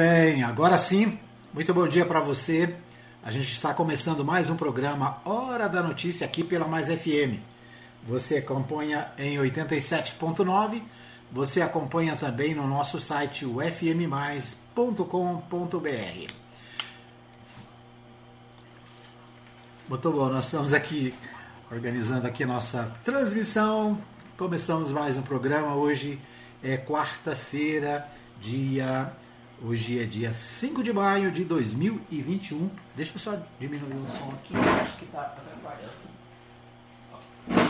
bem, agora sim, muito bom dia para você. A gente está começando mais um programa Hora da Notícia aqui pela Mais FM. Você acompanha em 87.9, você acompanha também no nosso site ufmmais.com.br. Muito bom, nós estamos aqui organizando aqui nossa transmissão. Começamos mais um programa. Hoje é quarta-feira, dia Hoje é dia 5 de maio de 2021. Deixa eu só diminuir o som aqui, acho que está atrapalhando.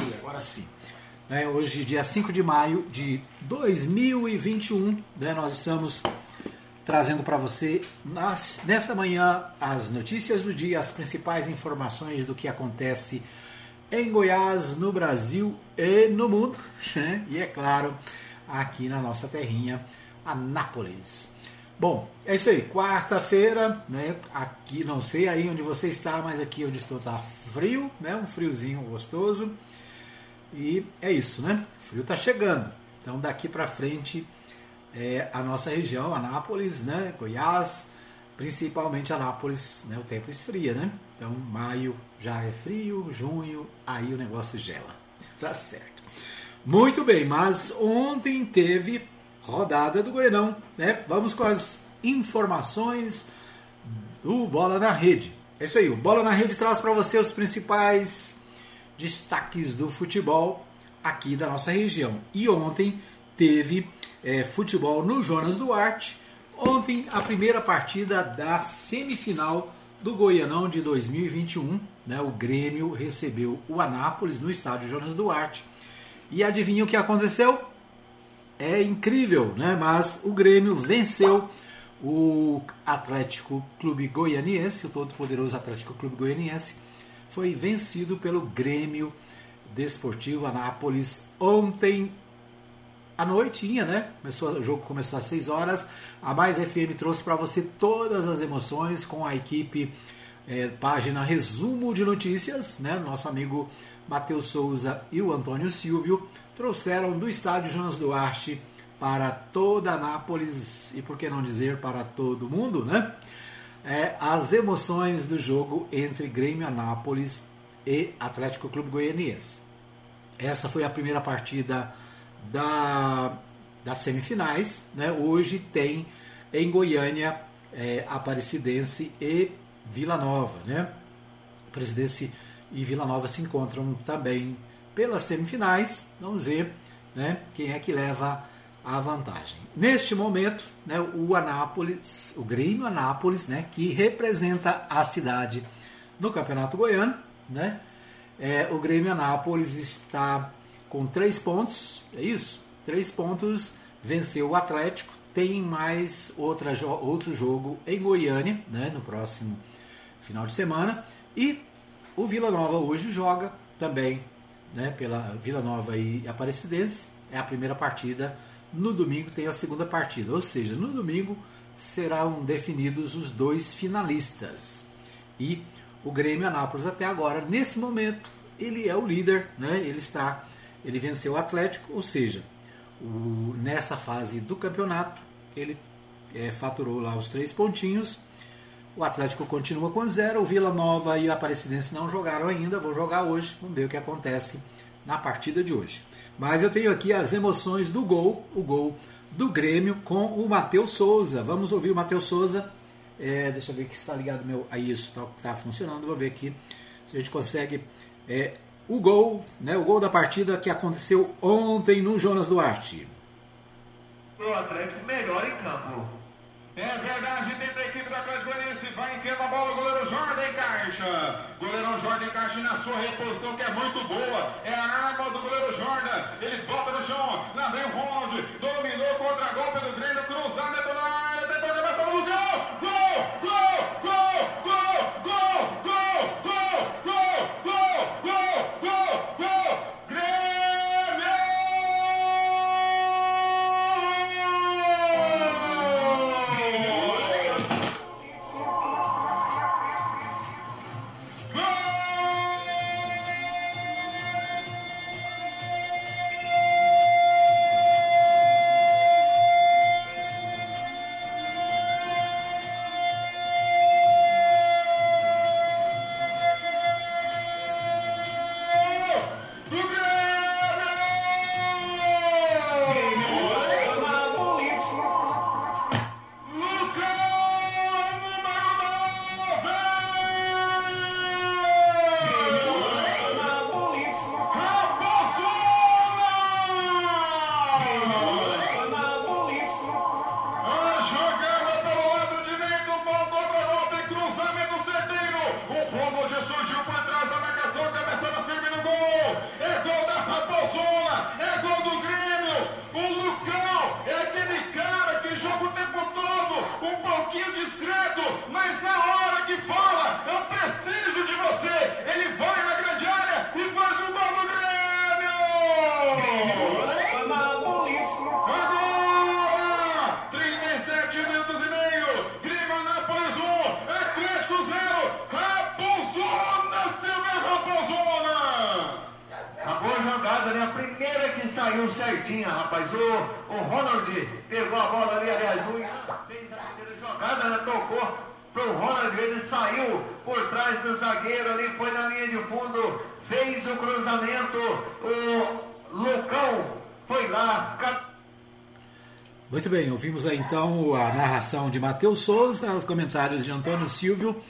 E agora sim. É, hoje, dia 5 de maio de 2021, né, nós estamos trazendo para você nas, nesta manhã as notícias do dia, as principais informações do que acontece em Goiás, no Brasil e no mundo, né? e é claro, aqui na nossa terrinha, Anápolis. Bom, é isso aí. Quarta-feira, né? Aqui não sei aí onde você está, mas aqui onde estou está frio, né? Um friozinho gostoso. E é isso, né? O frio está chegando. Então daqui para frente é, a nossa região, Anápolis, né? Goiás, principalmente Anápolis, né? O tempo esfria, né? Então maio já é frio, junho, aí o negócio gela. Tá certo. Muito bem, mas ontem teve rodada do Goianão. Né? Vamos com as informações do Bola na Rede. É isso aí, o Bola na Rede traz para você os principais destaques do futebol aqui da nossa região. E ontem teve é, futebol no Jonas Duarte. Ontem, a primeira partida da semifinal do Goianão de 2021. Né? O Grêmio recebeu o Anápolis no estádio Jonas Duarte. E adivinha o que aconteceu? É incrível, né? Mas o Grêmio venceu o Atlético Clube Goianiense, o todo-poderoso Atlético Clube Goianiense, foi vencido pelo Grêmio Desportivo Anápolis ontem à noitinha, né? Começou, o jogo começou às 6 horas. A Mais FM trouxe para você todas as emoções com a equipe é, página Resumo de Notícias, né? Nosso amigo Matheus Souza e o Antônio Silvio trouxeram do estádio Jonas Duarte para toda Anápolis e por que não dizer para todo mundo, né? É, as emoções do jogo entre Grêmio Anápolis e Atlético Clube Goianiense. Essa foi a primeira partida da, das semifinais. Né? Hoje tem em Goiânia é, Aparecidense e Vila Nova. Né? Aparecidense e Vila Nova se encontram também pelas semifinais. Vamos ver né, quem é que leva a vantagem. Neste momento, né, o Anápolis, o Grêmio Anápolis, né, que representa a cidade no Campeonato Goiano, né, é, o Grêmio Anápolis está com três pontos, é isso? Três pontos, venceu o Atlético, tem mais outra, outro jogo em Goiânia, né, no próximo final de semana, e o Vila Nova hoje joga também né, pela Vila Nova e Aparecidense. É a primeira partida. No domingo tem a segunda partida. Ou seja, no domingo serão definidos os dois finalistas. E o Grêmio Anápolis até agora, nesse momento, ele é o líder, né? Ele está, ele venceu o Atlético, ou seja, o, nessa fase do campeonato ele é, faturou lá os três pontinhos o Atlético continua com zero, o Vila Nova e o Aparecidense não jogaram ainda, vão jogar hoje, vamos ver o que acontece na partida de hoje. Mas eu tenho aqui as emoções do gol, o gol do Grêmio com o Matheus Souza. Vamos ouvir o Matheus Souza. É, deixa eu ver que está ligado meu. Aí isso está tá funcionando. Vamos ver aqui se a gente consegue. É, o gol, né, o gol da partida que aconteceu ontem no Jonas Duarte. O Atlético melhor em campo. É verdade, dentro da equipe da Atlético Goianiense vai em a bola, o goleiro Jordan encaixa. Goleirão Jordan encaixa na sua reposição que é muito boa. É a arma do goleiro Jordan. Ele Ronald pegou a bola ali, aliás, o fez a primeira jogada, né? tocou pro Ronald, ele saiu por trás do zagueiro ali, foi na linha de fundo, fez o cruzamento, o Lucão foi lá, muito bem, ouvimos aí então a narração de Matheus Souza, os comentários de Antônio Silvio,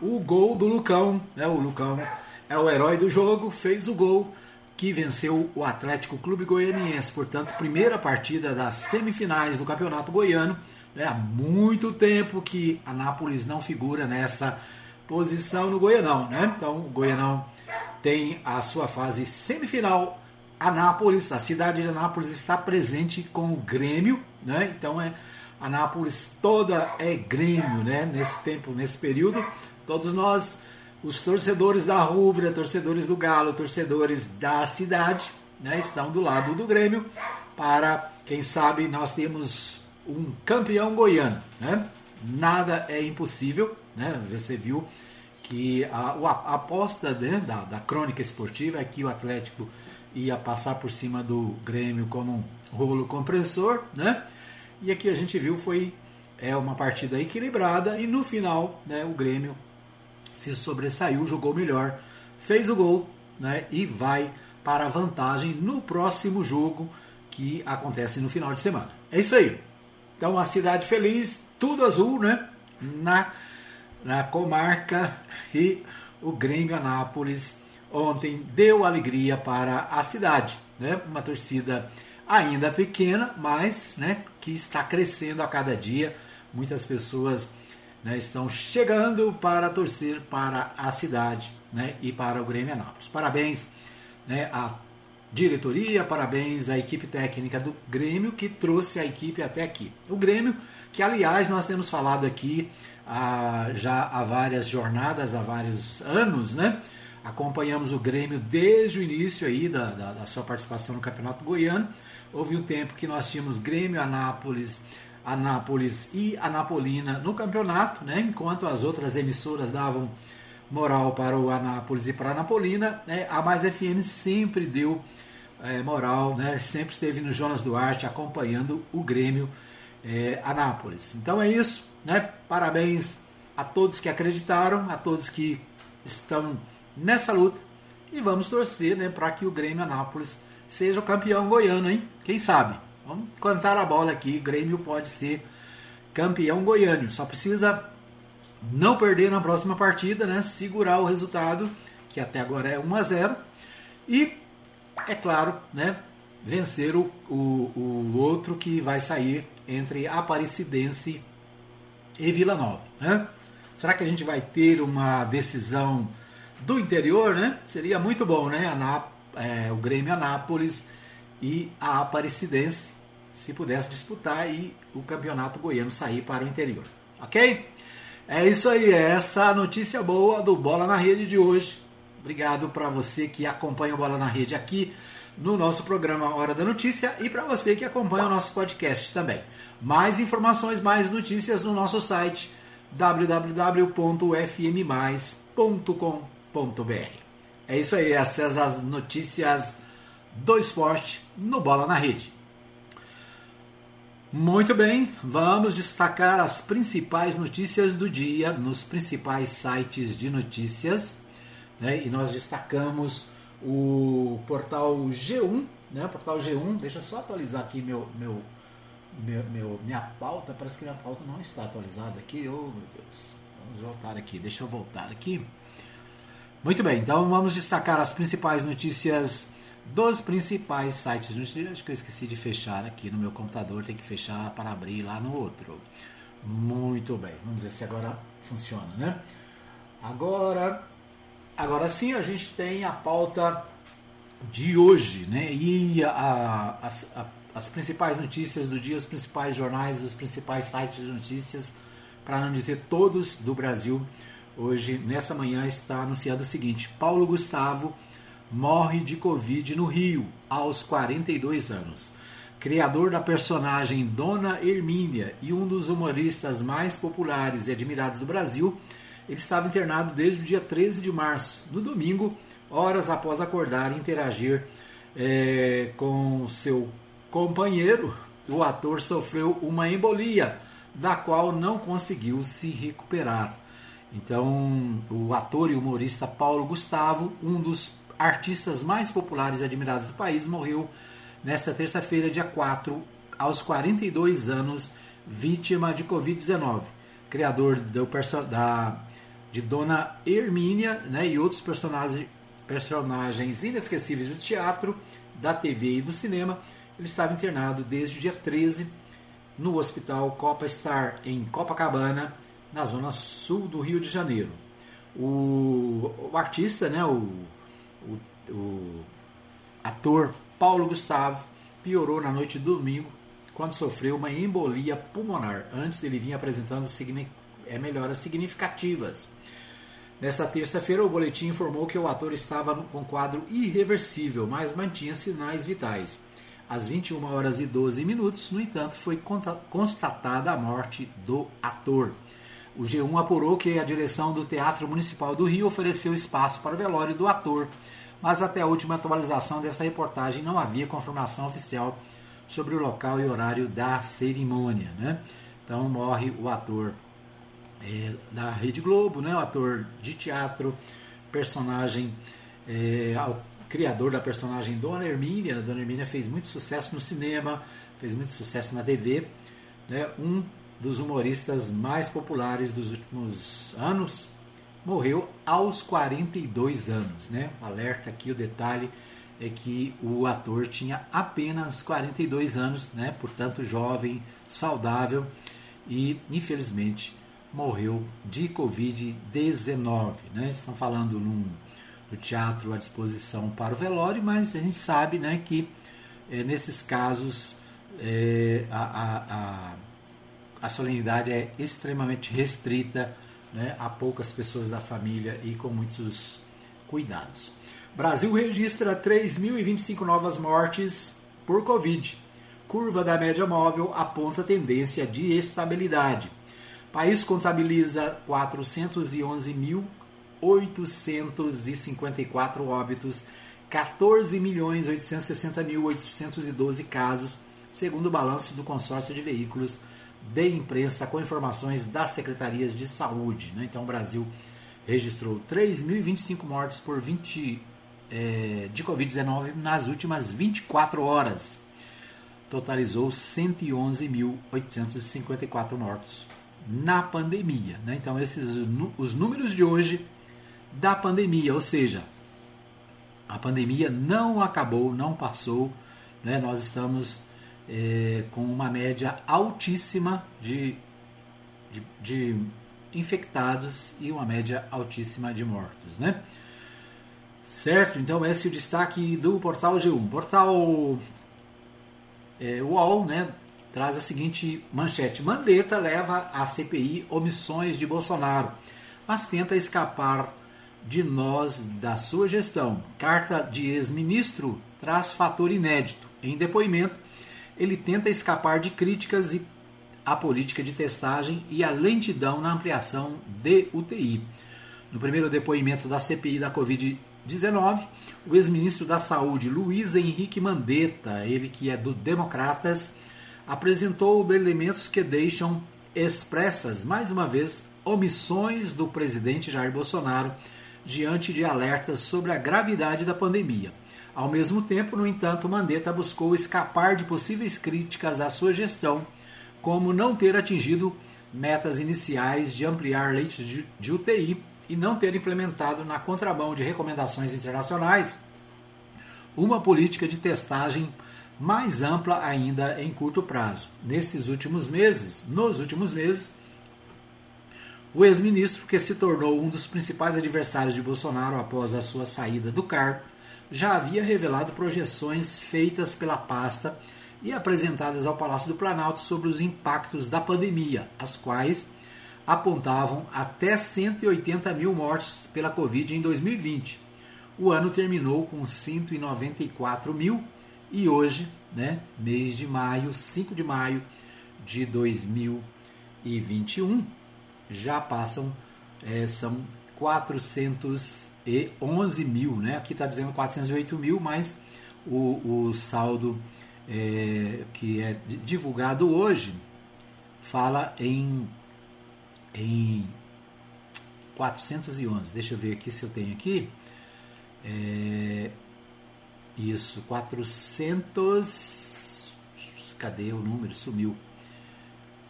o gol do Lucão, né? O Lucão é o herói do jogo, fez o gol que venceu o Atlético Clube Goianiense. Portanto, primeira partida das semifinais do Campeonato Goiano. Né? Há muito tempo que a Nápoles não figura nessa posição no Goianão. Né? Então, o Goianão tem a sua fase semifinal. Anápolis, a cidade de Anápolis está presente com o Grêmio, né? Então é Anápolis toda é Grêmio, né? Nesse tempo, nesse período, todos nós os torcedores da Rubra, torcedores do Galo, torcedores da cidade, né, estão do lado do Grêmio para, quem sabe, nós temos um campeão goiano. Né? Nada é impossível. Né? Você viu que a, a aposta né, da, da crônica esportiva é que o Atlético ia passar por cima do Grêmio como um rolo compressor. Né? E aqui a gente viu foi é uma partida equilibrada e no final né, o Grêmio se sobressaiu, jogou melhor, fez o gol né, e vai para a vantagem no próximo jogo que acontece no final de semana. É isso aí. Então a cidade feliz, tudo azul, né? Na, na comarca e o Grêmio Anápolis ontem deu alegria para a cidade, né? Uma torcida ainda pequena, mas, né, que está crescendo a cada dia. Muitas pessoas né, estão chegando para torcer para a cidade né, e para o Grêmio Anápolis. Parabéns né, à diretoria, parabéns à equipe técnica do Grêmio que trouxe a equipe até aqui. O Grêmio, que aliás nós temos falado aqui já há várias jornadas, há vários anos, né? Acompanhamos o Grêmio desde o início aí da, da, da sua participação no Campeonato Goiano. Houve um tempo que nós tínhamos Grêmio, Anápolis, Anápolis e Anapolina no campeonato, né? enquanto as outras emissoras davam moral para o Anápolis e para a Anapolina, né? a Mais FM sempre deu é, moral, né? sempre esteve no Jonas Duarte acompanhando o Grêmio é, Anápolis. Então é isso, né? parabéns a todos que acreditaram, a todos que estão nessa luta e vamos torcer né, para que o Grêmio Anápolis seja o campeão goiano, hein? Quem sabe? Vamos cantar a bola aqui. Grêmio pode ser campeão goiano. Só precisa não perder na próxima partida, né? Segurar o resultado, que até agora é 1 a 0 E, é claro, né? Vencer o, o, o outro que vai sair entre Aparecidense e Vila Nova. Né? Será que a gente vai ter uma decisão do interior? Né? Seria muito bom, né? Aná, é, o Grêmio Anápolis e a Aparecidense se pudesse disputar e o campeonato goiano sair para o interior. Ok? É isso aí, é essa notícia boa do Bola na Rede de hoje. Obrigado para você que acompanha o Bola na Rede aqui no nosso programa Hora da Notícia e para você que acompanha o nosso podcast também. Mais informações, mais notícias no nosso site www.fmmais.com.br. É isso aí, essas as notícias do esporte no Bola na Rede. Muito bem, vamos destacar as principais notícias do dia nos principais sites de notícias. Né? E nós destacamos o portal G1, né? O portal G1, deixa eu só atualizar aqui meu, meu, meu, meu, minha pauta, parece que minha pauta não está atualizada aqui. Oh meu Deus, vamos voltar aqui, deixa eu voltar aqui. Muito bem, então vamos destacar as principais notícias dos principais sites de notícias. Acho que eu esqueci de fechar aqui no meu computador, tem que fechar para abrir lá no outro. Muito bem, vamos ver se agora funciona, né? Agora, agora sim a gente tem a pauta de hoje, né? E a, a, a, as principais notícias do dia, os principais jornais, os principais sites de notícias, para não dizer todos do Brasil. Hoje, nessa manhã, está anunciado o seguinte: Paulo Gustavo morre de Covid no Rio, aos 42 anos. Criador da personagem Dona Hermínia e um dos humoristas mais populares e admirados do Brasil, ele estava internado desde o dia 13 de março, no domingo, horas após acordar e interagir é, com seu companheiro, o ator sofreu uma embolia, da qual não conseguiu se recuperar. Então, o ator e humorista Paulo Gustavo, um dos artistas mais populares e admirados do país, morreu nesta terça-feira, dia 4, aos 42 anos, vítima de Covid-19. Criador do, da, de Dona Hermínia né, e outros personagens, personagens inesquecíveis do teatro, da TV e do cinema, ele estava internado desde o dia 13 no Hospital Copa Star, em Copacabana, na zona sul do Rio de Janeiro. O, o artista, né, o, o, o ator Paulo Gustavo, piorou na noite de domingo quando sofreu uma embolia pulmonar. Antes ele vinha apresentando é, melhoras significativas. Nessa terça-feira, o boletim informou que o ator estava com quadro irreversível, mas mantinha sinais vitais. Às 21 horas e 12 minutos, no entanto, foi constatada a morte do ator. O G1 apurou que a direção do Teatro Municipal do Rio ofereceu espaço para o velório do ator, mas até a última atualização desta reportagem não havia confirmação oficial sobre o local e horário da cerimônia. Né? Então morre o ator é, da Rede Globo, né? o ator de teatro, personagem, é, criador da personagem Dona Hermínia. Dona Hermínia fez muito sucesso no cinema, fez muito sucesso na TV. Né? Um dos humoristas mais populares dos últimos anos, morreu aos 42 anos. Né? Alerta aqui o detalhe é que o ator tinha apenas 42 anos, né? portanto jovem, saudável e infelizmente morreu de Covid-19. Né? Estão falando num, teatro à disposição para o velório, mas a gente sabe né, que é, nesses casos é, a, a, a a solenidade é extremamente restrita né, a poucas pessoas da família e com muitos cuidados. Brasil registra 3.025 novas mortes por Covid. Curva da média móvel aponta tendência de estabilidade. País contabiliza 411.854 óbitos, 14.860.812 casos, segundo o balanço do consórcio de veículos de imprensa com informações das secretarias de saúde. Né? Então, o Brasil registrou 3.025 mortes por 20 é, de Covid-19 nas últimas 24 horas. Totalizou 111.854 mortos na pandemia. Né? Então, esses os números de hoje da pandemia, ou seja, a pandemia não acabou, não passou. Né? Nós estamos é, com uma média altíssima de, de, de, infectados e uma média altíssima de mortos. Né? Certo? Então, esse é o destaque do portal G1. Portal é, UOL né, traz a seguinte manchete: Mandetta leva a CPI omissões de Bolsonaro, mas tenta escapar de nós da sua gestão. Carta de ex-ministro traz fator inédito. Em depoimento, ele tenta escapar de críticas à política de testagem e à lentidão na ampliação de UTI. No primeiro depoimento da CPI da Covid-19, o ex-ministro da Saúde, Luiz Henrique Mandetta, ele que é do Democratas, apresentou elementos que deixam expressas, mais uma vez, omissões do presidente Jair Bolsonaro diante de alertas sobre a gravidade da pandemia. Ao mesmo tempo, no entanto, Mandetta buscou escapar de possíveis críticas à sua gestão, como não ter atingido metas iniciais de ampliar leitos de UTI e não ter implementado, na contramão de recomendações internacionais, uma política de testagem mais ampla ainda em curto prazo. Nesses últimos meses, nos últimos meses, o ex-ministro, que se tornou um dos principais adversários de Bolsonaro após a sua saída do cargo, já havia revelado projeções feitas pela pasta e apresentadas ao Palácio do Planalto sobre os impactos da pandemia, as quais apontavam até 180 mil mortes pela Covid em 2020. O ano terminou com 194 mil e hoje, né, mês de maio, 5 de maio de 2021, já passam, é, são 411 mil, né? Aqui está dizendo 408 mil, mas o, o saldo é, que é divulgado hoje, fala em, em 411. Deixa eu ver aqui se eu tenho aqui. É, isso, 400. Cadê o número? Sumiu.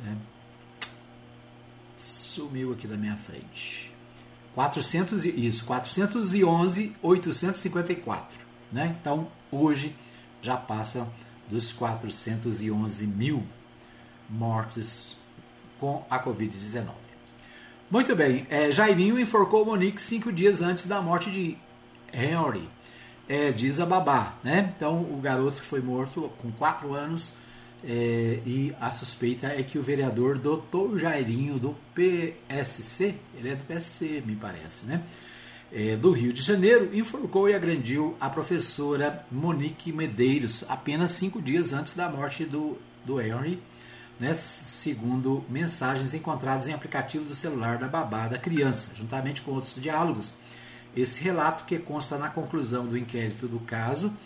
É, sumiu aqui da minha frente. 400, isso, 411, 854. Né? Então, hoje já passa dos 411 mil mortes com a Covid-19. Muito bem, é, Jairinho enforcou Monique cinco dias antes da morte de Henry, é, diz a babá. Né? Então, o garoto foi morto com quatro anos é, e a suspeita é que o vereador Doutor Jairinho do PSC, ele é do PSC, me parece, né? É, do Rio de Janeiro, enforcou e agrediu a professora Monique Medeiros apenas cinco dias antes da morte do, do Henry, né, segundo mensagens encontradas em aplicativo do celular da babá da criança, juntamente com outros diálogos. Esse relato, que consta na conclusão do inquérito do caso,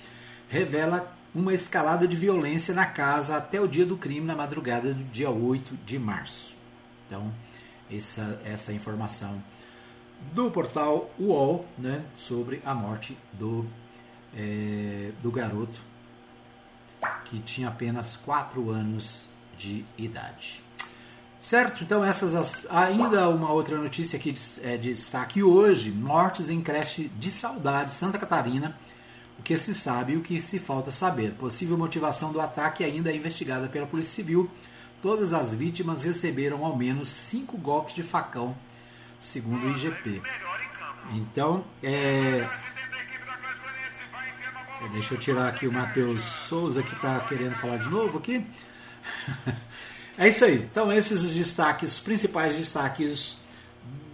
revela uma escalada de violência na casa até o dia do crime, na madrugada do dia 8 de março. Então, essa, essa informação do portal UOL né, sobre a morte do, é, do garoto que tinha apenas 4 anos de idade. Certo? Então, essas as, ainda uma outra notícia aqui é, de destaque hoje: mortes em creche de saudade Santa Catarina que se sabe e o que se falta saber. Possível motivação do ataque ainda é investigada pela Polícia Civil. Todas as vítimas receberam ao menos cinco golpes de facão, segundo o IGP. Então, é... Deixa eu tirar aqui o Matheus Souza que está querendo falar de novo aqui. é isso aí. Então, esses os destaques, os principais destaques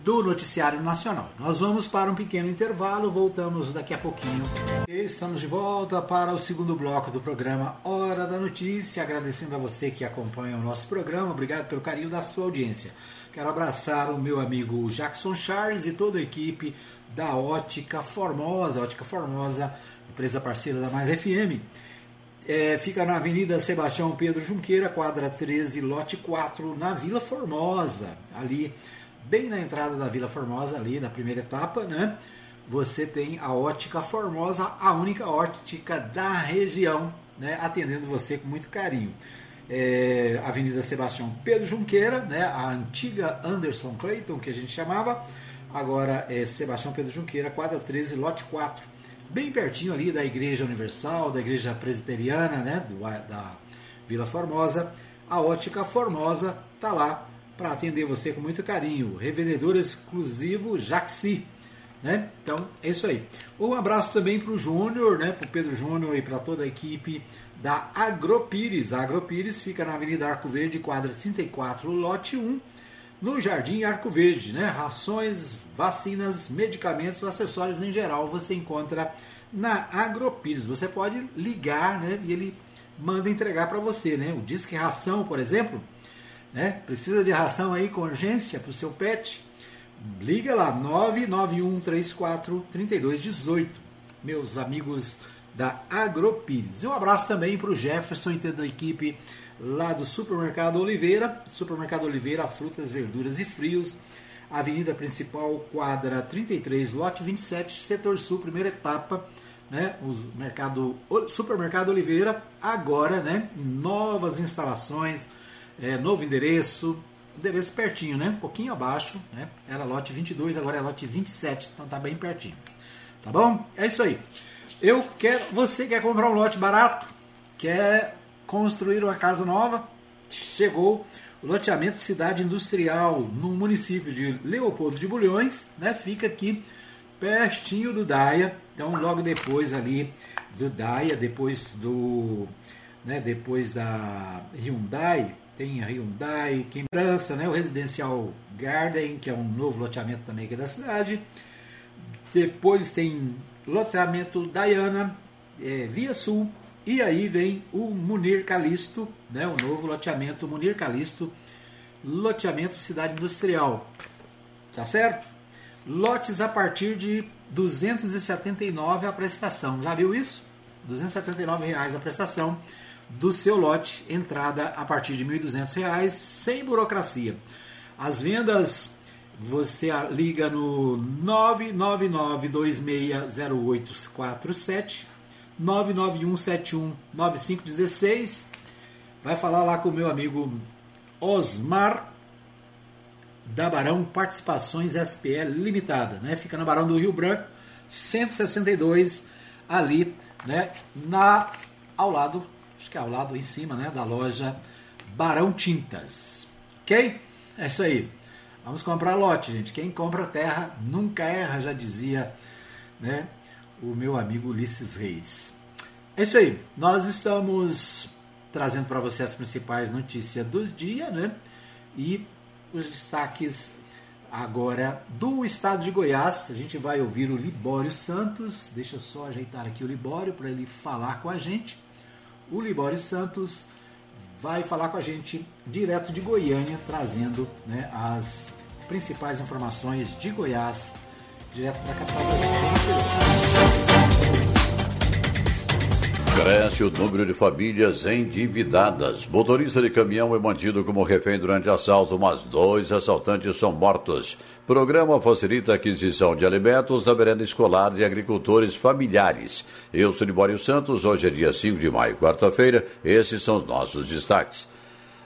do Noticiário Nacional. Nós vamos para um pequeno intervalo, voltamos daqui a pouquinho. Estamos de volta para o segundo bloco do programa Hora da Notícia, agradecendo a você que acompanha o nosso programa, obrigado pelo carinho da sua audiência. Quero abraçar o meu amigo Jackson Charles e toda a equipe da Ótica Formosa, Ótica Formosa, empresa parceira da Mais FM. É, fica na Avenida Sebastião Pedro Junqueira, quadra 13, lote 4, na Vila Formosa, ali bem na entrada da Vila Formosa, ali na primeira etapa, né? Você tem a Ótica Formosa, a única ótica da região, né? Atendendo você com muito carinho. É, Avenida Sebastião Pedro Junqueira, né? A antiga Anderson Clayton, que a gente chamava, agora é Sebastião Pedro Junqueira, quadra 13, lote 4. Bem pertinho ali da Igreja Universal, da Igreja Presbiteriana, né? Do, da Vila Formosa. A Ótica Formosa tá lá para atender você com muito carinho. Revendedor exclusivo Jaxi. Né? Então é isso aí. Um abraço também para o Júnior, né? para o Pedro Júnior e para toda a equipe da Agropires. A Agropires fica na Avenida Arco Verde, quadra 34, lote 1, no Jardim Arco Verde. Né? Rações, vacinas, medicamentos, acessórios em geral você encontra na Agropires. Você pode ligar né? e ele manda entregar para você. Né? O Disque Ração, por exemplo, né? Precisa de ração aí com urgência para o seu pet? Liga lá, 991343218, meus amigos da Agropires. E um abraço também para o Jefferson e toda a equipe lá do Supermercado Oliveira. Supermercado Oliveira, frutas, verduras e frios. Avenida Principal, quadra 33, lote 27, setor sul, primeira etapa. Né, o mercado, Supermercado Oliveira, agora né, novas instalações, é, novo endereço, endereço pertinho, né? Um pouquinho abaixo, né? Era lote 22, agora é lote 27, então tá bem pertinho. Tá bom? É isso aí. Eu quero, você quer comprar um lote barato? Quer construir uma casa nova? Chegou o loteamento Cidade Industrial no município de Leopoldo de Bulhões, né? Fica aqui pertinho do Daia. Então, logo depois ali do Daia, depois do, né, depois da Hyundai, tem a Hyundai, que França, né, o Residencial Garden, que é um novo loteamento também aqui da cidade. Depois tem loteamento Diana, é, Via Sul, e aí vem o Munir Calisto, né, o novo loteamento Munir Calisto, loteamento Cidade Industrial. Tá certo? Lotes a partir de 279 a prestação. Já viu isso? 279 reais a prestação do seu lote, entrada a partir de R$ 1.200, sem burocracia. As vendas você liga no 999260847 991719516 vai falar lá com o meu amigo Osmar da Barão Participações SPL Limitada, né? Fica na Barão do Rio Branco, 162 ali, né, na ao lado, acho que é ao lado em cima, né, da loja Barão Tintas. OK? É isso aí. Vamos comprar lote, gente. Quem compra terra nunca erra, já dizia, né, o meu amigo Ulisses Reis. É isso aí. Nós estamos trazendo para você as principais notícias do dia, né? E os destaques agora do estado de Goiás. A gente vai ouvir o Libório Santos. Deixa eu só ajeitar aqui o Libório para ele falar com a gente. O Libório Santos vai falar com a gente direto de Goiânia, trazendo né, as principais informações de Goiás, direto da capital Cresce o número de famílias endividadas. Motorista de caminhão é mantido como refém durante assalto, mas dois assaltantes são mortos. Programa facilita a aquisição de alimentos da merenda escolar de agricultores familiares. Eu sou Libório Santos, hoje é dia 5 de maio, quarta-feira. Esses são os nossos destaques.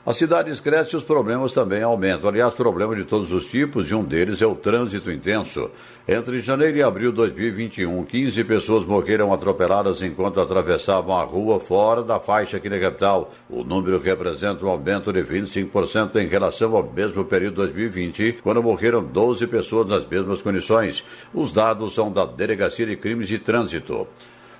As cidades crescem e os problemas também aumentam. Aliás, problemas de todos os tipos, e um deles é o trânsito intenso. Entre janeiro e abril de 2021, 15 pessoas morreram atropeladas enquanto atravessavam a rua fora da faixa aqui na capital. O número representa um aumento de 25% em relação ao mesmo período de 2020, quando morreram 12 pessoas nas mesmas condições. Os dados são da Delegacia de Crimes de Trânsito.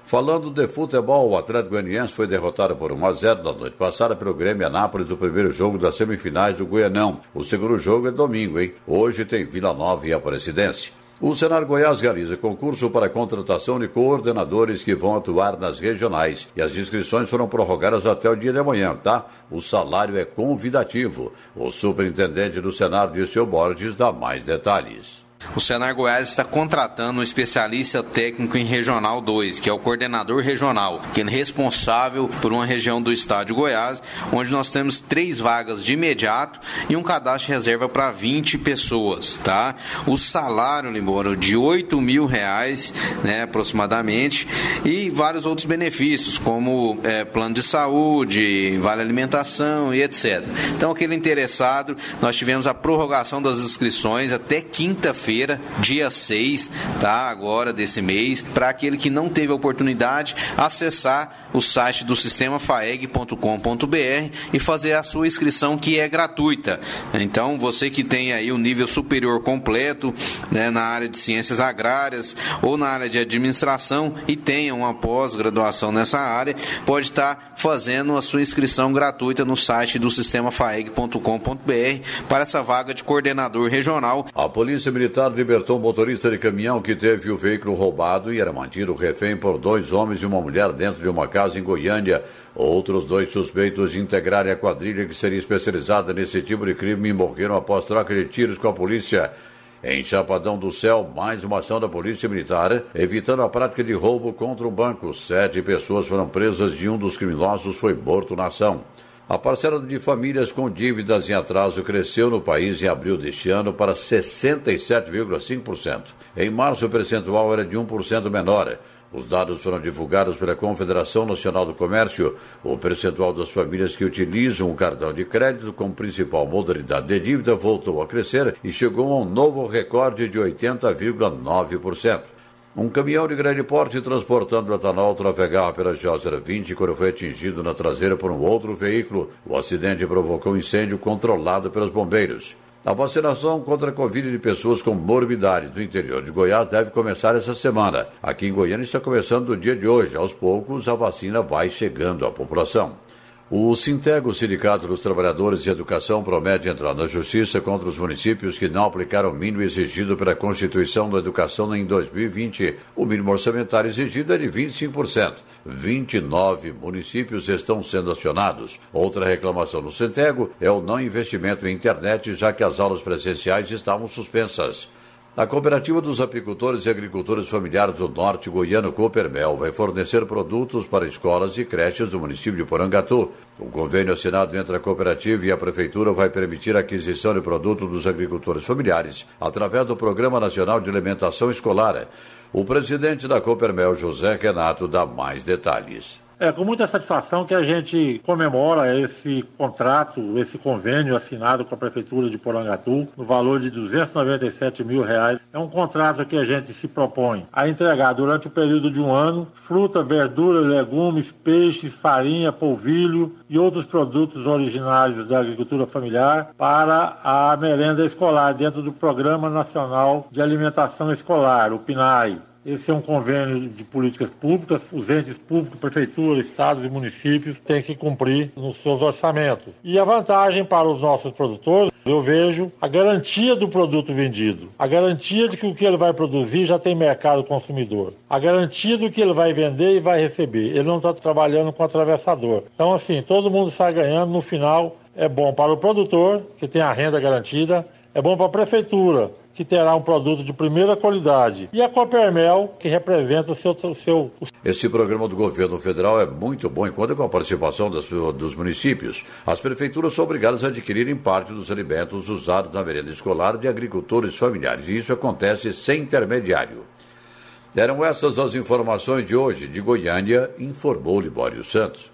Falando de futebol, o Atlético Goianiense foi derrotado por 1 a 0 na noite passada pelo Grêmio Anápolis do primeiro jogo das semifinais do Goianão. O segundo jogo é domingo, hein? Hoje tem Vila Nova e Aparecidense. O Senar Goiás realiza concurso para contratação de coordenadores que vão atuar nas regionais e as inscrições foram prorrogadas até o dia de amanhã, tá? O salário é convidativo. O superintendente do Senar, Dirceu Borges, dá mais detalhes. O Senar Goiás está contratando um especialista técnico em Regional 2, que é o coordenador regional, que é responsável por uma região do estado de Goiás, onde nós temos três vagas de imediato e um cadastro de reserva para 20 pessoas, tá? O salário, Liboro, de 8 mil reais, né, aproximadamente, e vários outros benefícios, como é, plano de saúde, vale alimentação e etc. Então, aquele interessado, nós tivemos a prorrogação das inscrições até quinta-feira quinta-feira, dia 6, tá? Agora desse mês, para aquele que não teve a oportunidade, acessar o site do sistema faeg.com.br e fazer a sua inscrição que é gratuita. Então, você que tem aí o um nível superior completo né, na área de ciências agrárias ou na área de administração e tenha uma pós-graduação nessa área, pode estar fazendo a sua inscrição gratuita no site do sistema faeg.com.br para essa vaga de coordenador regional. A Polícia Militar Militar libertou um motorista de caminhão que teve o veículo roubado e era mantido refém por dois homens e uma mulher dentro de uma casa em Goiânia. Outros dois suspeitos de integrarem a quadrilha que seria especializada nesse tipo de crime morreram após troca de tiros com a polícia. Em Chapadão do Céu, mais uma ação da Polícia Militar, evitando a prática de roubo contra um banco. Sete pessoas foram presas e um dos criminosos foi morto na ação. A parcela de famílias com dívidas em atraso cresceu no país em abril deste ano para 67,5%. Em março, o percentual era de 1% menor. Os dados foram divulgados pela Confederação Nacional do Comércio. O percentual das famílias que utilizam o cartão de crédito como principal modalidade de dívida voltou a crescer e chegou a um novo recorde de 80,9%. Um caminhão de grande porte transportando etanol trafegava pela Józera 20 quando foi atingido na traseira por um outro veículo. O acidente provocou um incêndio controlado pelos bombeiros. A vacinação contra a Covid de pessoas com morbidade do interior de Goiás deve começar essa semana. Aqui em Goiânia está começando no dia de hoje. Aos poucos, a vacina vai chegando à população. O Sintego, Sindicato dos Trabalhadores de Educação, promete entrar na justiça contra os municípios que não aplicaram o mínimo exigido pela Constituição da Educação em 2020. O mínimo orçamentário exigido é de 25%. 29 municípios estão sendo acionados. Outra reclamação do Sintego é o não investimento em internet, já que as aulas presenciais estavam suspensas. A Cooperativa dos Apicultores e Agricultores Familiares do Norte Goiano Coopermel vai fornecer produtos para escolas e creches do município de Porangatu. O convênio assinado entre a cooperativa e a prefeitura vai permitir a aquisição de produtos dos agricultores familiares através do Programa Nacional de Alimentação Escolar. O presidente da Coopermel, José Renato, dá mais detalhes. É com muita satisfação que a gente comemora esse contrato, esse convênio assinado com a Prefeitura de Porangatu, no valor de 297 mil reais. É um contrato que a gente se propõe a entregar durante o período de um ano fruta, verdura, legumes, peixes, farinha, polvilho e outros produtos originários da agricultura familiar para a merenda escolar dentro do Programa Nacional de Alimentação Escolar, o PNAE. Esse é um convênio de políticas públicas. Os entes públicos, prefeituras, estados e municípios têm que cumprir nos seus orçamentos. E a vantagem para os nossos produtores, eu vejo a garantia do produto vendido, a garantia de que o que ele vai produzir já tem mercado consumidor, a garantia do que ele vai vender e vai receber. Ele não está trabalhando com atravessador. Então, assim, todo mundo sai ganhando. No final, é bom para o produtor, que tem a renda garantida, é bom para a prefeitura, que terá um produto de primeira qualidade, e a Copermel, que representa o seu. O seu... Esse programa do governo federal é muito bom e conta com a participação das, dos municípios. As prefeituras são obrigadas a adquirirem parte dos alimentos usados na merenda escolar de agricultores familiares, e isso acontece sem intermediário. Eram essas as informações de hoje. De Goiânia, informou Libório Santos.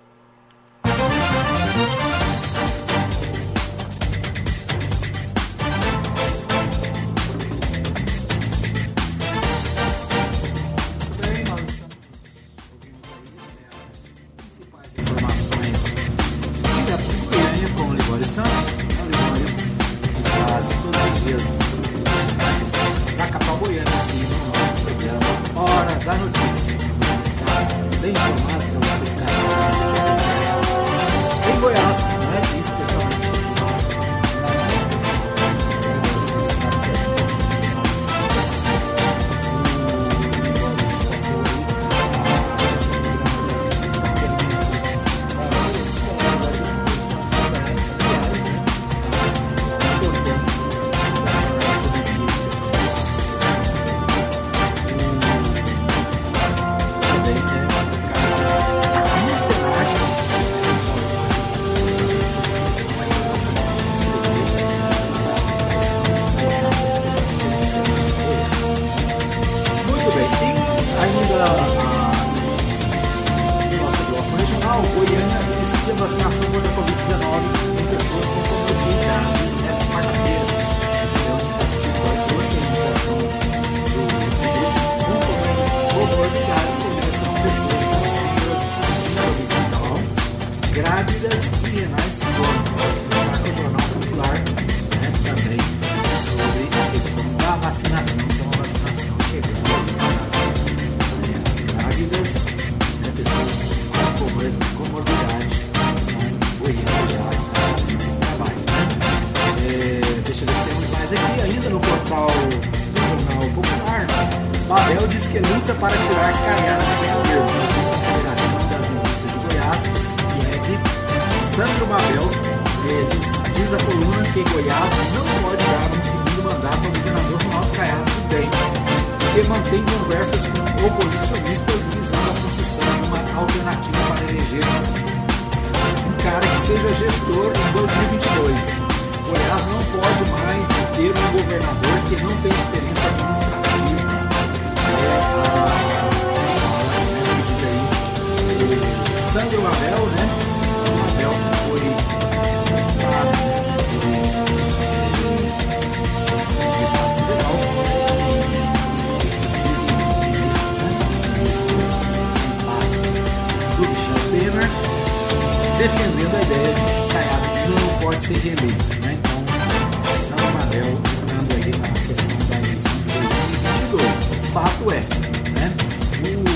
luta para tirar a do governo. Federação das Indústrias de Goiás, IEB, Sandro Mabel, eles diz, diz, a coluna que Goiás não pode dar um segundo mandato ao governador Ronaldo Caiado do DEM, porque mantém conversas com oposicionistas visando a construção de uma alternativa para eleger um cara que seja gestor em 2022. Goiás não pode mais ter um governador que não tem experiência administrativa Sandro Label, né? Label foi do Michel Temer, defendendo a ideia de que Caiado não pode ser reeleito. Né? Então, Sandro Label entrando aí na questão da eleição de 2022. Fato é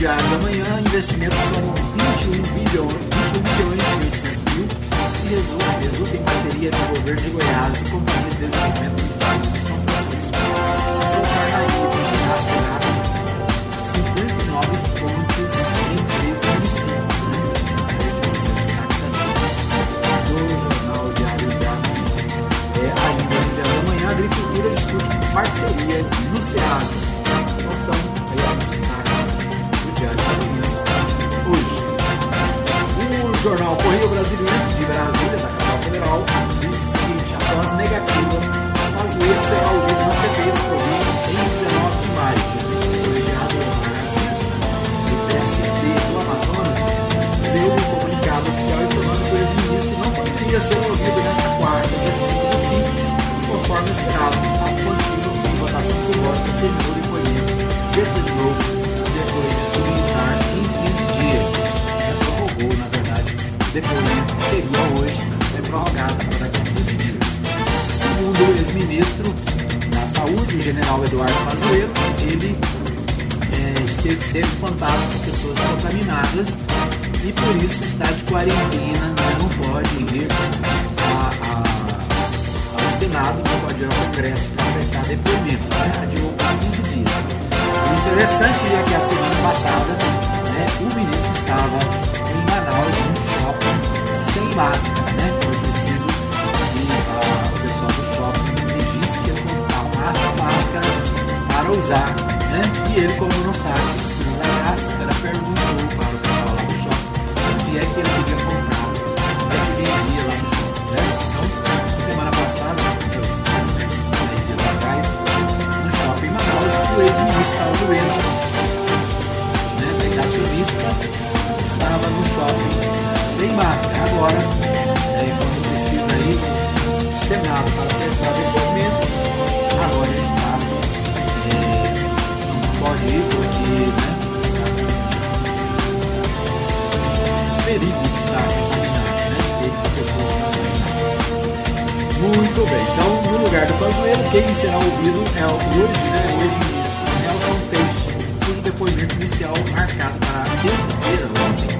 Diário da Manhã, investimentos são 21 bilhões, 21 bilhões e 800 mil. E resulta em parceria do governo de Goiás e Companhia de Desenvolvimento usar, né? E ele, como não sabe que precisa usar máscara, perguntou para o pessoal lá do shopping onde é que ele podia comprar, onde é que vendia lá no shopping, né? Então, semana passada, menos 10 dias atrás, no shopping Manaus, o ex-ministro Pazuello, né, negacionista, estava no shopping sem máscara. Agora, é, quando precisa ir Senado para prestar depoimento, Muito bem, então no lugar do Pazuello, quem será ouvido é o hoje, né, o ex-ministro Nelson Peixe, cujo depoimento inicial marcado para terça-feira, ontem,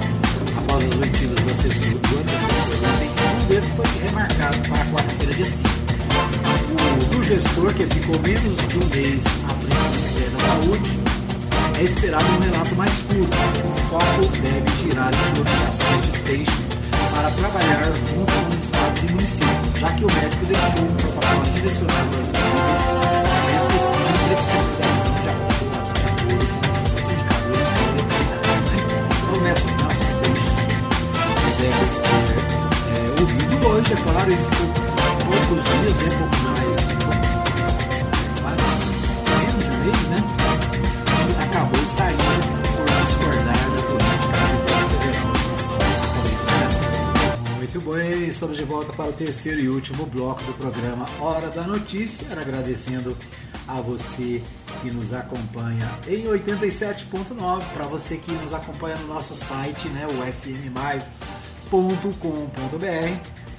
após as oitivas do assessor, do antecessor Lazentinho, mesmo foi remarcado para quarta-feira, dia 5. O do gestor, que ficou menos de um mês à frente do Ministério da Saúde, é esperado um relato mais curto. O foco deve girar em mobilizações de Peixe para trabalhar junto com os estados e municípios, já que o médico deixou um protocolo direcionado às equipes de excessiva flexibilização de acordo com os indicadores de letalidade. Então, nessa nossa Peixe deve ser é, ouvido hoje, é claro, ele ficou poucos dias, né, pouco mais, quase menos de mês, né? Muito bem, estamos de volta para o terceiro e último bloco do programa Hora da Notícia, agradecendo a você que nos acompanha em 87.9, para você que nos acompanha no nosso site, né, o fmmais.com.br,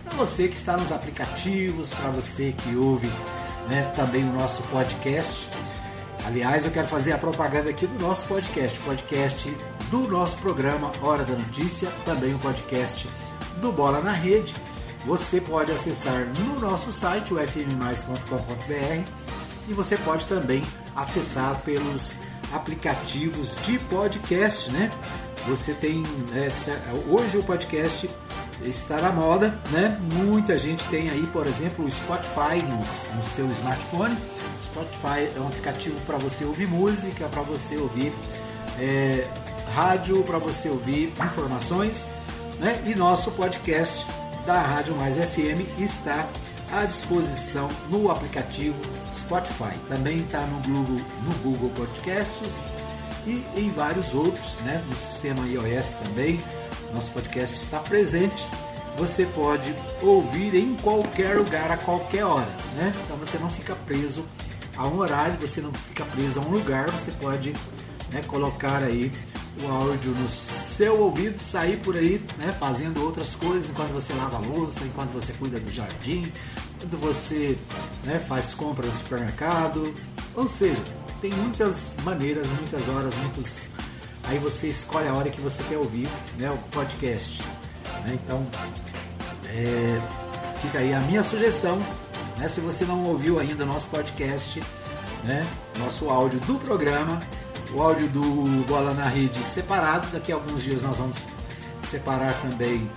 para você que está nos aplicativos, para você que ouve né, também o nosso podcast. Aliás, eu quero fazer a propaganda aqui do nosso podcast, o podcast do nosso programa Hora da Notícia, também o podcast do Bola na Rede. Você pode acessar no nosso site, o fmmais.com.br, e você pode também acessar pelos aplicativos de podcast, né? Você tem é, hoje o podcast está na moda, né? Muita gente tem aí, por exemplo, o Spotify no, no seu smartphone. Spotify é um aplicativo para você ouvir música, para você ouvir é, rádio, para você ouvir informações, né? E nosso podcast da Rádio Mais FM está à disposição no aplicativo Spotify. Também está no Google, no Google Podcasts e em vários outros, né? No sistema iOS também. Nosso podcast está presente. Você pode ouvir em qualquer lugar, a qualquer hora, né? Então você não fica preso a um horário, você não fica preso a um lugar, você pode né, colocar aí o áudio no seu ouvido, sair por aí né, fazendo outras coisas enquanto você lava a louça, enquanto você cuida do jardim, quando você né, faz compra no supermercado, ou seja, tem muitas maneiras, muitas horas, muitos. Aí você escolhe a hora que você quer ouvir né, o podcast. Né? Então, é, fica aí a minha sugestão. Né, se você não ouviu ainda o nosso podcast, né, nosso áudio do programa, o áudio do Bola na Rede separado. Daqui a alguns dias nós vamos separar também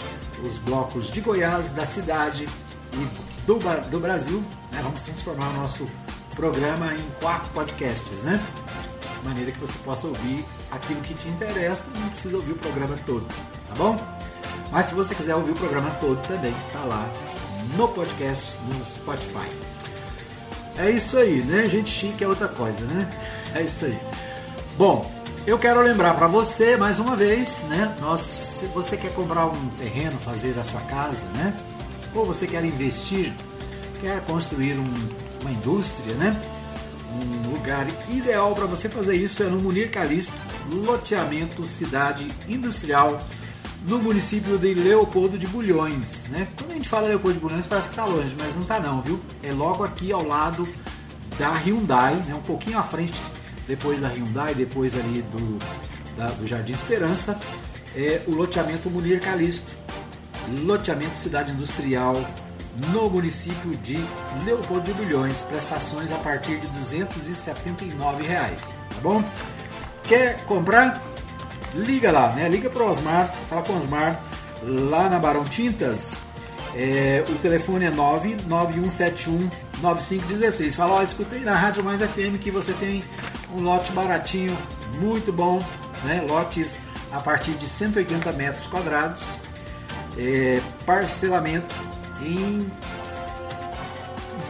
os blocos de Goiás, da cidade e do, do Brasil. Né? Vamos transformar o nosso programa em quatro podcasts, né? De maneira que você possa ouvir aquilo que te interessa e não precisa ouvir o programa todo, tá bom? Mas se você quiser ouvir o programa todo também, tá lá no podcast, no Spotify. É isso aí, né? Gente chique é outra coisa, né? É isso aí. Bom, eu quero lembrar para você mais uma vez, né? Nós, se você quer comprar um terreno, fazer a sua casa, né? Ou você quer investir, quer construir um, uma indústria, né? Um lugar ideal para você fazer isso é no Munir Calixto, loteamento Cidade Industrial, no município de Leopoldo de Bulhões, né? Quando a gente fala Leopoldo de Bulhões parece que tá longe, mas não tá não, viu? É logo aqui ao lado da Hyundai, né? Um pouquinho à frente depois da Hyundai, depois ali do, da, do Jardim Esperança, é o loteamento Munir Calixto, loteamento Cidade Industrial, no município de Leopoldo de Bulhões, prestações a partir de 279 reais, tá bom? Quer comprar? Liga lá, né? Liga pro Osmar, fala com o Osmar, lá na Barão Tintas, é, o telefone é 99171 9516. Fala, ó, escutei na Rádio Mais FM que você tem um lote baratinho, muito bom, né? Lotes a partir de 180 metros quadrados, é, parcelamento em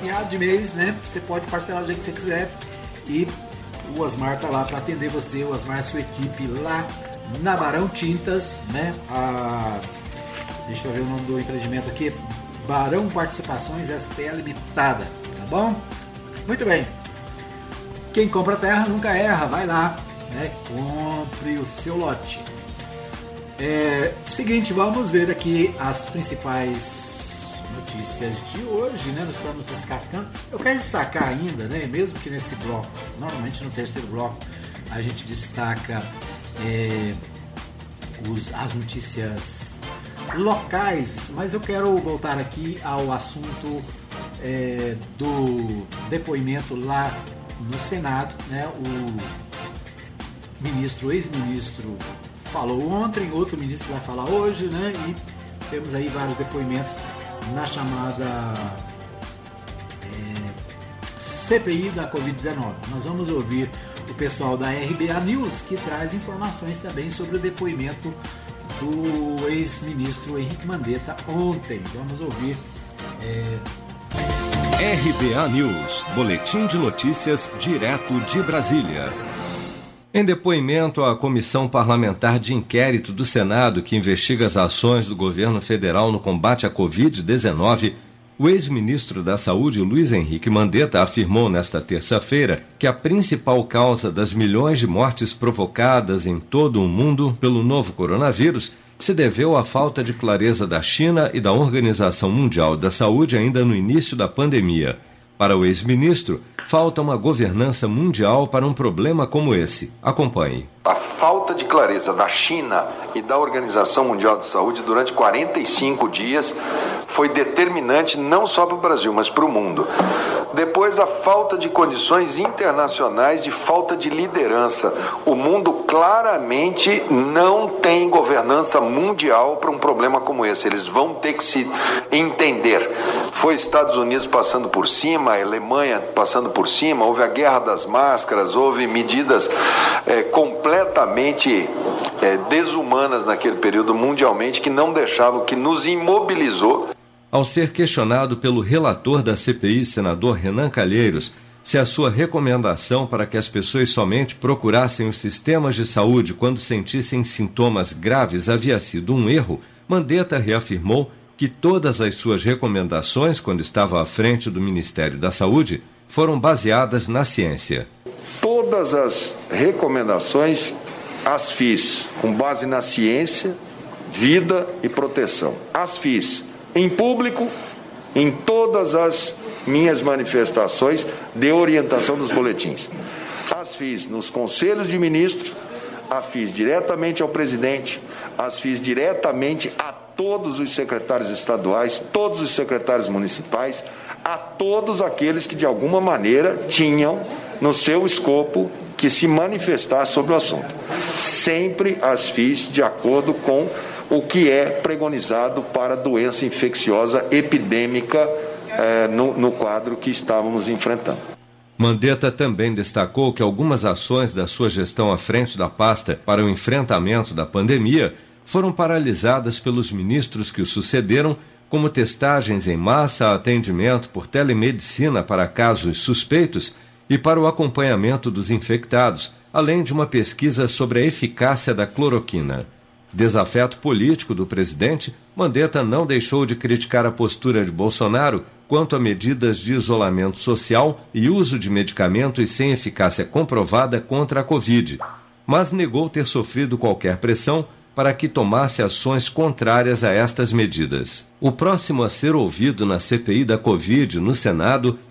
meado de mês, né? Você pode parcelar do jeito que você quiser e o Osmar tá lá para atender você, o Osmar e sua equipe lá na Barão Tintas, né? A, deixa eu ver o nome do empreendimento aqui, Barão Participações SPA Limitada, tá bom? Muito bem. Quem compra terra nunca erra, vai lá, né? compre o seu lote. É, seguinte, vamos ver aqui as principais notícias de hoje, né? Nós estamos destacando. Eu quero destacar ainda, né? Mesmo que nesse bloco, normalmente no terceiro bloco, a gente destaca é, os, as notícias locais, mas eu quero voltar aqui ao assunto é, do depoimento lá no Senado, né? O ministro, ex-ministro, falou ontem, outro ministro vai falar hoje, né? E temos aí vários depoimentos na chamada é, CPI da Covid-19. Nós vamos ouvir o pessoal da RBA News que traz informações também sobre o depoimento do ex-ministro Henrique Mandetta ontem. Vamos ouvir. É, RBA News, Boletim de Notícias, direto de Brasília. Em depoimento à Comissão Parlamentar de Inquérito do Senado, que investiga as ações do governo federal no combate à Covid-19, o ex-ministro da Saúde, Luiz Henrique Mandetta, afirmou nesta terça-feira que a principal causa das milhões de mortes provocadas em todo o mundo pelo novo coronavírus se deveu à falta de clareza da China e da Organização Mundial da Saúde ainda no início da pandemia. Para o ex-ministro, falta uma governança mundial para um problema como esse. Acompanhe. A falta de clareza da China e da Organização Mundial de Saúde durante 45 dias foi determinante não só para o Brasil, mas para o mundo. Depois, a falta de condições internacionais e falta de liderança. O mundo claramente não tem governança mundial para um problema como esse. Eles vão ter que se entender. Foi Estados Unidos passando por cima, a Alemanha passando por cima, houve a guerra das máscaras, houve medidas é, completamente é, desumanas naquele período mundialmente que não deixavam, que nos imobilizou ao ser questionado pelo relator da CPI, senador Renan Calheiros, se a sua recomendação para que as pessoas somente procurassem os sistemas de saúde quando sentissem sintomas graves havia sido um erro, Mandetta reafirmou que todas as suas recomendações, quando estava à frente do Ministério da Saúde, foram baseadas na ciência. Todas as recomendações as fiz com base na ciência, vida e proteção. As fiz em público em todas as minhas manifestações de orientação dos boletins. As fiz nos conselhos de ministros, as fiz diretamente ao presidente, as fiz diretamente a todos os secretários estaduais, todos os secretários municipais, a todos aqueles que de alguma maneira tinham no seu escopo que se manifestar sobre o assunto. Sempre as fiz de acordo com o que é pregonizado para doença infecciosa epidêmica eh, no, no quadro que estávamos enfrentando. Mandetta também destacou que algumas ações da sua gestão à frente da pasta para o enfrentamento da pandemia foram paralisadas pelos ministros que o sucederam, como testagens em massa, atendimento por telemedicina para casos suspeitos e para o acompanhamento dos infectados, além de uma pesquisa sobre a eficácia da cloroquina. Desafeto político do presidente, Mandetta não deixou de criticar a postura de Bolsonaro quanto a medidas de isolamento social e uso de medicamentos sem eficácia comprovada contra a Covid, mas negou ter sofrido qualquer pressão para que tomasse ações contrárias a estas medidas. O próximo a ser ouvido na CPI da Covid no Senado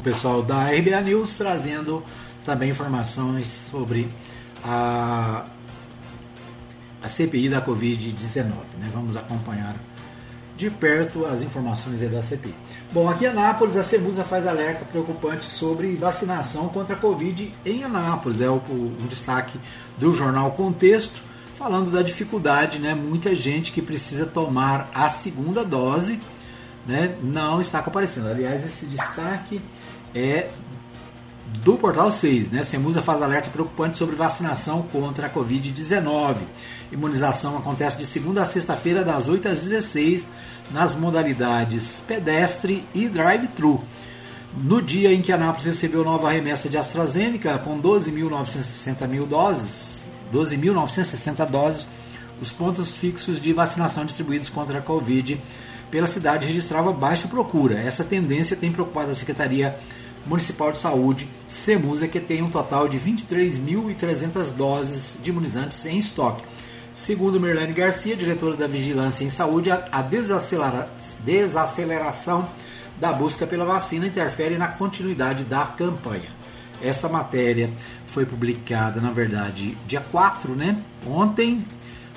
Pessoal da RBA News trazendo também informações sobre a, a CPI da Covid-19. Né? Vamos acompanhar de perto as informações da CPI. Bom, aqui em Anápolis, a Cemusa faz alerta preocupante sobre vacinação contra a Covid em Anápolis. É um destaque do jornal Contexto, falando da dificuldade, né? Muita gente que precisa tomar a segunda dose, né? Não está comparecendo. Aliás, esse destaque é do Portal 6, né? Semusa faz alerta preocupante sobre vacinação contra a Covid-19. Imunização acontece de segunda a sexta-feira, das 8 às 16, nas modalidades pedestre e drive-thru. No dia em que Anápolis recebeu nova remessa de AstraZeneca, com 12.960 mil doses, 12.960 doses, os pontos fixos de vacinação distribuídos contra a Covid pela cidade registrava baixa procura. Essa tendência tem preocupado a Secretaria Municipal de Saúde, SEMUSA, que tem um total de 23.300 doses de imunizantes em estoque. Segundo Merlane Garcia, diretora da Vigilância em Saúde, a desacelera desaceleração da busca pela vacina interfere na continuidade da campanha. Essa matéria foi publicada, na verdade, dia 4, né? Ontem,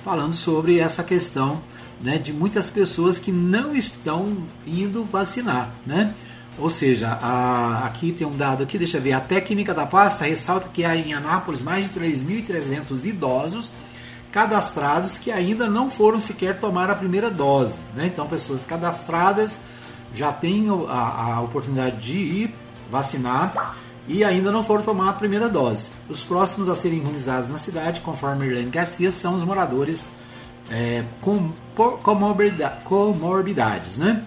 falando sobre essa questão né, de muitas pessoas que não estão indo vacinar, né? Ou seja, a, aqui tem um dado aqui, deixa eu ver, a técnica da pasta ressalta que há em Anápolis mais de 3.300 idosos cadastrados que ainda não foram sequer tomar a primeira dose. Né? Então, pessoas cadastradas já têm a, a oportunidade de ir vacinar e ainda não foram tomar a primeira dose. Os próximos a serem imunizados na cidade, conforme Irlene Garcia, são os moradores é, com comorbidades. Né?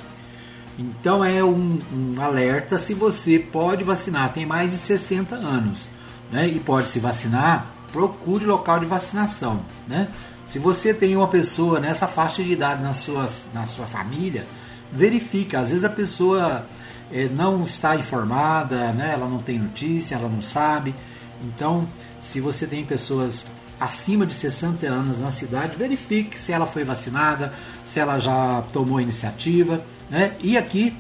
Então é um, um, alerta se você pode vacinar, tem mais de 60 anos né, e pode se vacinar, procure local de vacinação. Né? Se você tem uma pessoa nessa faixa de idade na sua, na sua família, verifica. Às vezes a pessoa é, não está informada, né, ela não tem notícia, ela não sabe. Então, se você tem pessoas acima de 60 anos na cidade, verifique se ela foi vacinada, se ela já tomou iniciativa. Né? E aqui,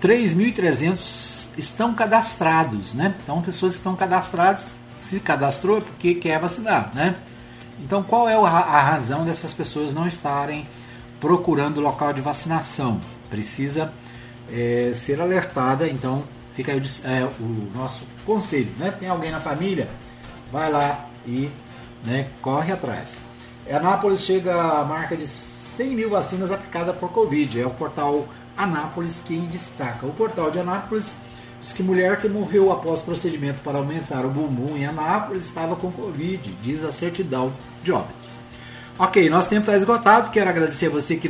3.300 estão cadastrados. Né? Então, pessoas que estão cadastradas, se cadastrou é porque quer vacinar. Né? Então, qual é a razão dessas pessoas não estarem procurando local de vacinação? Precisa é, ser alertada, então fica aí é, o nosso conselho. Né? Tem alguém na família? Vai lá e né, corre atrás. Anápolis chega à marca de 100 mil vacinas aplicadas por Covid. É o portal Anápolis quem destaca. O portal de Anápolis diz que mulher que morreu após procedimento para aumentar o bumbum em Anápolis estava com Covid, diz a certidão de óbito. Ok, nosso tempo está esgotado. Quero agradecer a você que